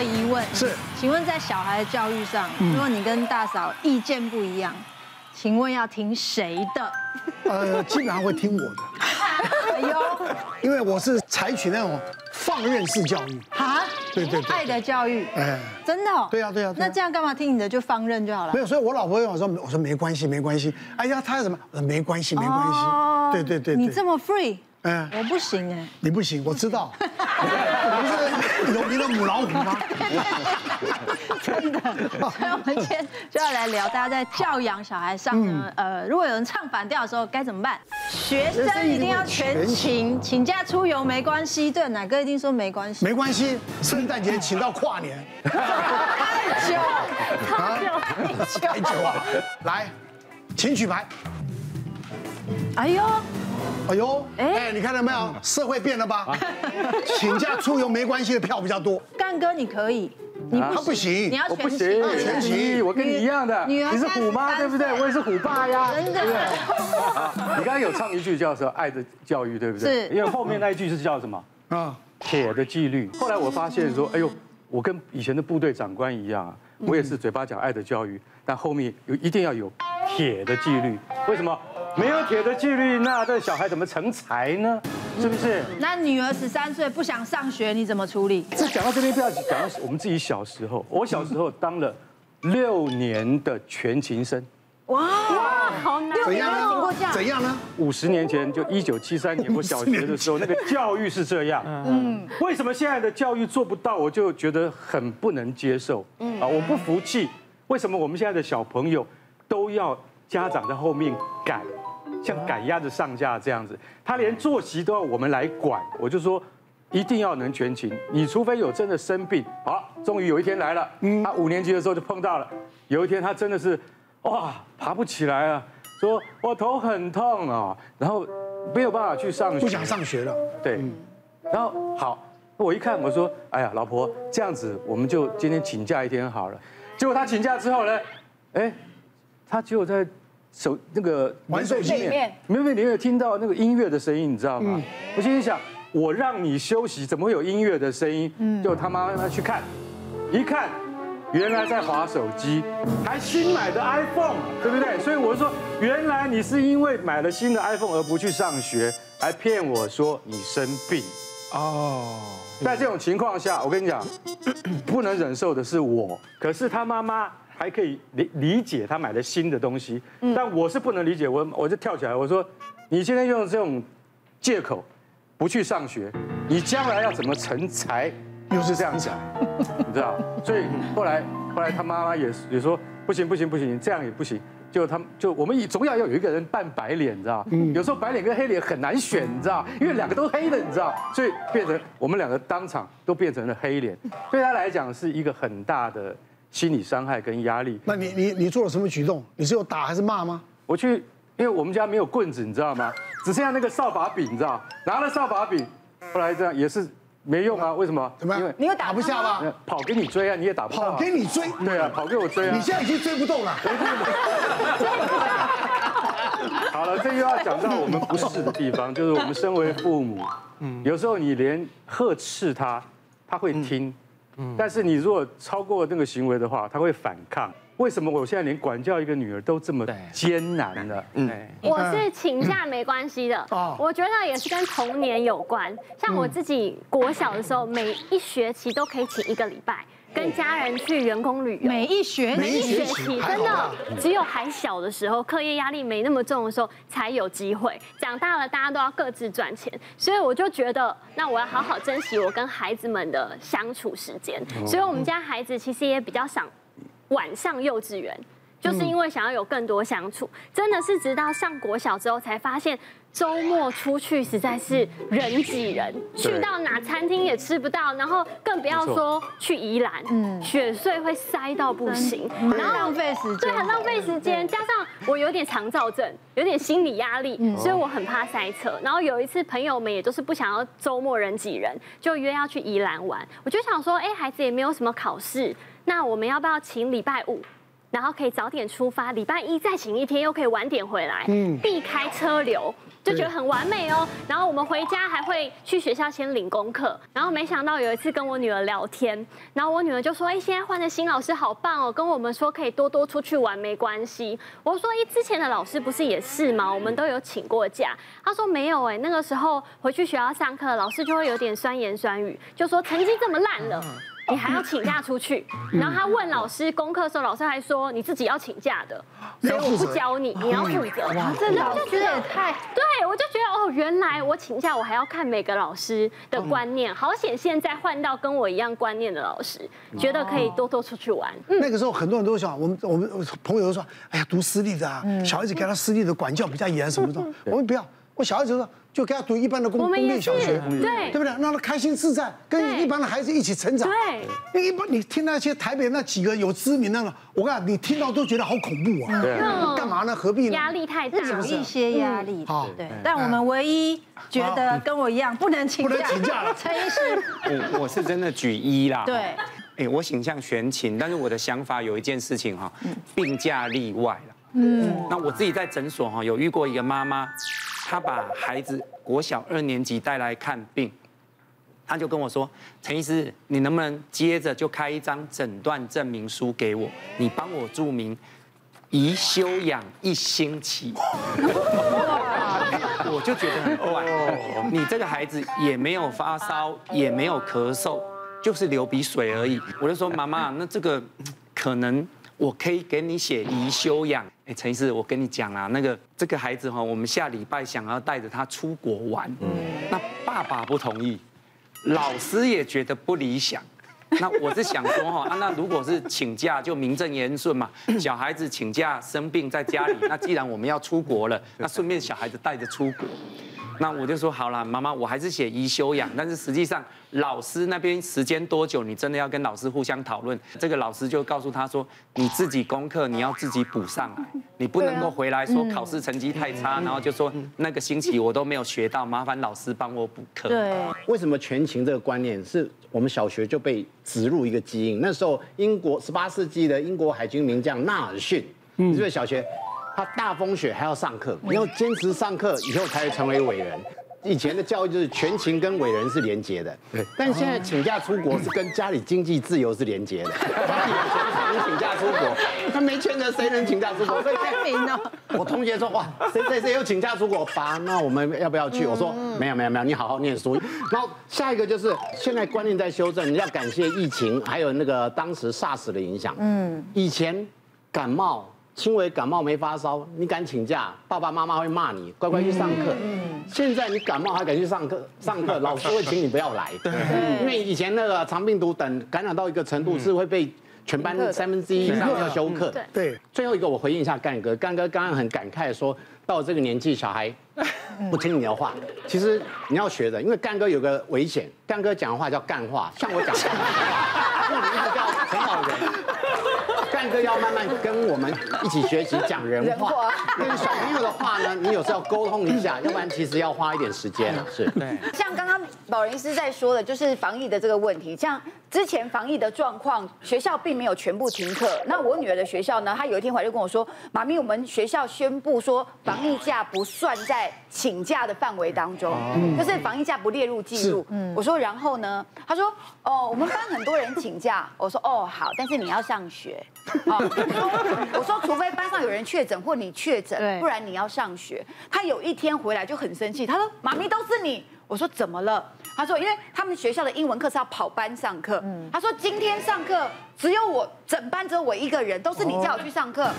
个疑问，是，请问在小孩的教育上，如果你跟大嫂意见不一样，请问要听谁的？呃，基本上会听我的。哎呦，因为我是采取那种放任式教育。哈？对对对。爱的教育。哎，真的？对啊对啊。那这样干嘛听你的就放任就好了？没有，所以我老婆跟我说，我说没关系没关系。哎呀，他什么？我说没关系没关系。对对对。你这么 free。嗯，我不行哎，你不行，我知道，有名的母老虎吗？真的，所以我们今天就要来聊，大家在教养小孩上呢，呃，如果有人唱反调的时候该怎么办？学生一定要全勤，请假出游没关系。对，奶哥一定说没关系，没关系，圣诞节请到跨年，太久，太久，太久啊！来，请举牌。哎呦。哎呦，哎，你看到没有？社会变了吧？请假出游没关系的票比较多。干哥，你可以，你他不行，你要全勤，全勤。我跟你一样的，你是虎妈对不对？我也是虎爸呀。真的。你刚刚有唱一句叫做“爱的教育”，对不对？是。因为后面那一句是叫什么？啊，铁的纪律。后来我发现说，哎呦，我跟以前的部队长官一样啊，我也是嘴巴讲爱的教育，但后面有一定要有铁的纪律。为什么？没有铁的纪律，那这小孩怎么成才呢？是不是？那女儿十三岁不想上学，你怎么处理？这讲到这边不要讲到我们自己小时候。我小时候当了六年的全勤生。哇哇，好难！怎样呢？怎样呢？五十年前就一九七三年我小学的时候，那个教育是这样。嗯。为什么现在的教育做不到？我就觉得很不能接受。嗯。啊，我不服气。为什么我们现在的小朋友都要家长在后面赶？像赶鸭子上架这样子，他连坐席都要我们来管。我就说，一定要能全勤。你除非有真的生病，好，终于有一天来了。他五年级的时候就碰到了，有一天他真的是，哇，爬不起来了，说我头很痛啊，然后没有办法去上学，不想上学了。对，然后好，我一看我说，哎呀，老婆这样子，我们就今天请假一天好了。结果他请假之后呢，哎，他只有在。手那个玩手机里面，没有没有，你有听到那个音乐的声音，你知道吗？嗯、我心里想，我让你休息，怎么会有音乐的声音？嗯，就他妈让他去看，一看，原来在划手机，还新买的 iPhone，对不对？所以我说，原来你是因为买了新的 iPhone 而不去上学，还骗我说你生病。哦，在这种情况下，我跟你讲，不能忍受的是我，可是他妈妈。还可以理理解他买了新的东西，但我是不能理解，我我就跳起来，我说，你现在用这种借口不去上学，你将来要怎么成才？又是这样讲，你知道？所以后来后来他妈妈也也说不行不行不行，这样也不行。就他们就我们总要要有一个人扮白脸，你知道？有时候白脸跟黑脸很难选，你知道？因为两个都黑的，你知道？所以变成我们两个当场都变成了黑脸，对他来讲是一个很大的。心理伤害跟压力，那你你你做了什么举动？你是有打还是骂吗？我去，因为我们家没有棍子，你知道吗？只剩下那个扫把柄，你知道？拿了扫把柄，后来这样也是没用啊。为什么？怎么？因为你又打不下吗？跑给你追啊，你也打不下。跑给你追？对啊，跑给我追啊。你现在已经追不动了。好了，这又要讲到我们不是的地方，就是我们身为父母，嗯，有时候你连呵斥他，他会听。但是你如果超过那个行为的话，他会反抗。为什么我现在连管教一个女儿都这么艰难了？嗯，我是请假没关系的。哦，我觉得也是跟童年有关。像我自己国小的时候，每一学期都可以请一个礼拜。跟家人去员工旅游，每一学每一学期真的只有还小的时候，课业压力没那么重的时候才有机会。长大了，大家都要各自赚钱，所以我就觉得，那我要好好珍惜我跟孩子们的相处时间。所以我们家孩子其实也比较想晚上幼稚园，就是因为想要有更多相处。真的是直到上国小之后才发现。周末出去实在是人挤人，去到哪餐厅也吃不到，然后更不要说去宜兰，嗯，雪穗会塞到不行，然后浪费时间，对，很浪费时间。加上我有点肠躁症，有点心理压力，所以我很怕塞车。然后有一次朋友们也都是不想要周末人挤人，就约要去宜兰玩。我就想说，哎，孩子也没有什么考试，那我们要不要请礼拜五？然后可以早点出发，礼拜一再请一天，又可以晚点回来，嗯，避开车流，就觉得很完美哦。然后我们回家还会去学校先领功课。然后没想到有一次跟我女儿聊天，然后我女儿就说：“哎，现在换的新老师好棒哦，跟我们说可以多多出去玩，没关系。”我说：“哎，之前的老师不是也是吗？我们都有请过假。”她说：“没有哎，那个时候回去学校上课，老师就会有点酸言酸语，就说成绩这么烂了。”你还要请假出去，然后他问老师功课的时候，老师还说你自己要请假的，所以我不教你，你要负责。哇，真的，我就觉得也太对，我就觉得哦，原来我请假我还要看每个老师的观念，好险现在换到跟我一样观念的老师，觉得可以多多出去玩。那个时候很多人都想，我们我们朋友都说，哎呀，读私立的啊，小孩子给他私立的管教比较严什么的，我们不要。我小孩子说，就给他读一般的公公立小学，对对不对？让他开心自在，跟一般的孩子一起成长。对，一般你听那些台北那几个有知名的了，我跟你讲，你听到都觉得好恐怖啊！对，干嘛呢？何必呢？压力太大，有一些压力。好，对。但我们唯一觉得跟我一样不能请假，不能请假了。陈医师，我我是真的举一啦。对，哎，我倾向全勤，但是我的想法有一件事情哈，病假例外了。嗯，那我自己在诊所哈有遇过一个妈妈。她把孩子国小二年级带来看病，她就跟我说：“陈医师，你能不能接着就开一张诊断证明书给我？你帮我注明宜休养一星期。”我就觉得很怪，你这个孩子也没有发烧，也没有咳嗽，就是流鼻水而已。我就说：“妈妈，那这个可能。”我可以给你写宜休养。哎，陈医师，我跟你讲啊，那个这个孩子哈，我们下礼拜想要带着他出国玩，嗯，那爸爸不同意，老师也觉得不理想。那我是想说哈，啊，那如果是请假就名正言顺嘛，小孩子请假生病在家里，那既然我们要出国了，那顺便小孩子带着出国。那我就说好了，妈妈，我还是写宜休养，但是实际上老师那边时间多久，你真的要跟老师互相讨论。这个老师就告诉他说，你自己功课你要自己补上来，你不能够回来说考试成绩太差，然后就说那个星期我都没有学到，麻烦老师帮我补课。对，为什么全勤这个观念是我们小学就被植入一个基因？那时候英国十八世纪的英国海军名将纳尔逊，嗯，这位小学？他大风雪还要上课，你要坚持上课，以后才会成为伟人。以前的教育就是全勤跟伟人是连结的，对。但现在请假出国是跟家里经济自由是连结的。家里有钱能请假出国，他没钱的谁能请假出国？所以开明哦。我同学说哇，谁谁谁又请假出国，爸，那我们要不要去？我说没有没有没有，你好好念书。然后下一个就是现在观念在修正，你要感谢疫情，还有那个当时 SARS 的影响。嗯。以前感冒。轻微感冒没发烧，你敢请假，爸爸妈妈会骂你，乖乖去上课。嗯，现在你感冒还敢去上课？上课 老师会请你不要来。对，因为以前那个肠病毒等感染到一个程度是会被全班三分之一以上要休课。对，最后一个我回应一下干哥，干哥刚刚很感慨说，到了这个年纪小孩不听你的话，其实你要学的，因为干哥有个危险，干哥讲的话叫干话，像我讲的，我名字叫很好人。干哥要慢慢跟我们一起学习讲人话，跟小朋友的话呢，你有时候要沟通一下，要不然其实要花一点时间。是对。像刚刚保仁医师在说的，就是防疫的这个问题。像之前防疫的状况，学校并没有全部停课。那我女儿的学校呢，她有一天回来就跟我说：“妈咪，我们学校宣布说，防疫假不算在请假的范围当中，就是防疫假不列入记录。”我说：“然后呢？”她说：“哦，我们班很多人请假。”我说：“哦，好，但是你要上学。”好，我说，除非班上有人确诊或你确诊，不然你要上学。她有一天回来就很生气，她说：“妈咪都是你。”我说：“怎么了？”他说：“因为他们学校的英文课是要跑班上课。”他说：“今天上课只有我，整班只有我一个人，都是你叫我去上课。”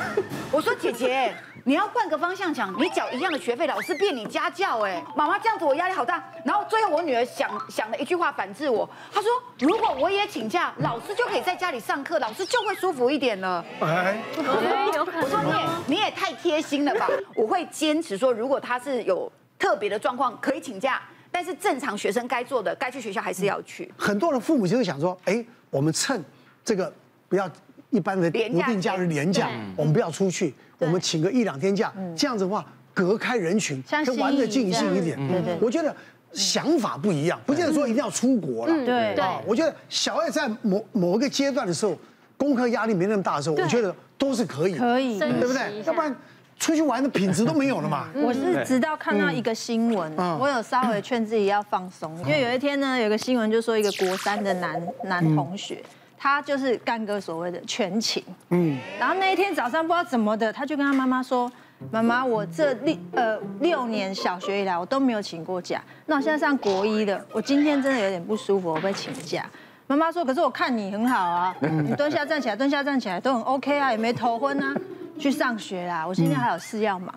我说：“姐姐。”你要换个方向讲，你缴一样的学费，老师变你家教，哎，妈妈这样子我压力好大。然后最后我女儿想想了一句话反制我，她说：如果我也请假，老师就可以在家里上课，老师就会舒服一点了。哎，我说 你也你也太贴心了吧？我会坚持说，如果他是有特别的状况可以请假，但是正常学生该做的该去学校还是要去。很多人父母就会想说，哎，我们趁这个不要一般的国定假日连假，我们不要出去。我们请个一两天假，这样子的话隔开人群，可以玩得尽兴一点。对对，我觉得想法不一样，不见得说一定要出国了。对啊，我觉得小爱在某某一个阶段的时候，功课压力没那么大的时候，我觉得都是可以，可以，对不对？要不然出去玩的品质都没有了嘛。我是直到看到一个新闻，我有稍微劝自己要放松，因为有一天呢，有个新闻就说一个国三的男男同学。他就是干哥所谓的全勤，嗯，然后那一天早上不知道怎么的，他就跟他妈妈说：“妈妈，我这六呃六年小学以来我都没有请过假，那我现在上国一了，我今天真的有点不舒服，我被请假。”妈妈说：“可是我看你很好啊，你蹲下站起来，蹲下站起来都很 OK 啊，也没头昏啊，去上学啦。我今天还有事要忙。”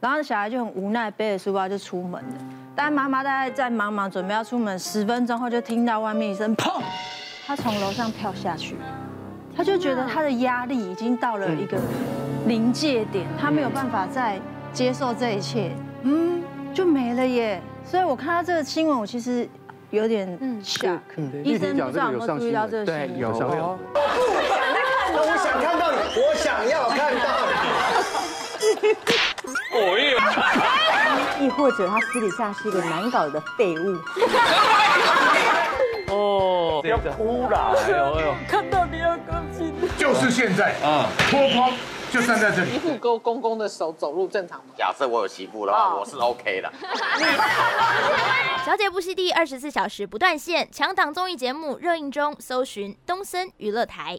然后小孩就很无奈，背着书包就出门了。但妈妈大概在忙忙准备要出门十分钟后，就听到外面一声砰。他从楼上跳下去，他就觉得他的压力已经到了一个临界点，他没有办法再接受这一切，嗯，就没了耶。所以我看到这个新闻，我其实有点嗯 shock。医生不知道有没有注意到这个新闻？有。我想看到你，我想要看到你。哦耶！亦或者他私底下是一个难搞的废物。哦，不要哭了！哎呦哎呦，看到你要高兴。就是现在啊，脱光就站在这里。媳妇勾公公的手走路正常吗？假设我有媳妇的话，我是 OK 的。小姐不息地二十四小时不断线，强档综艺节目热映中，搜寻东森娱乐台。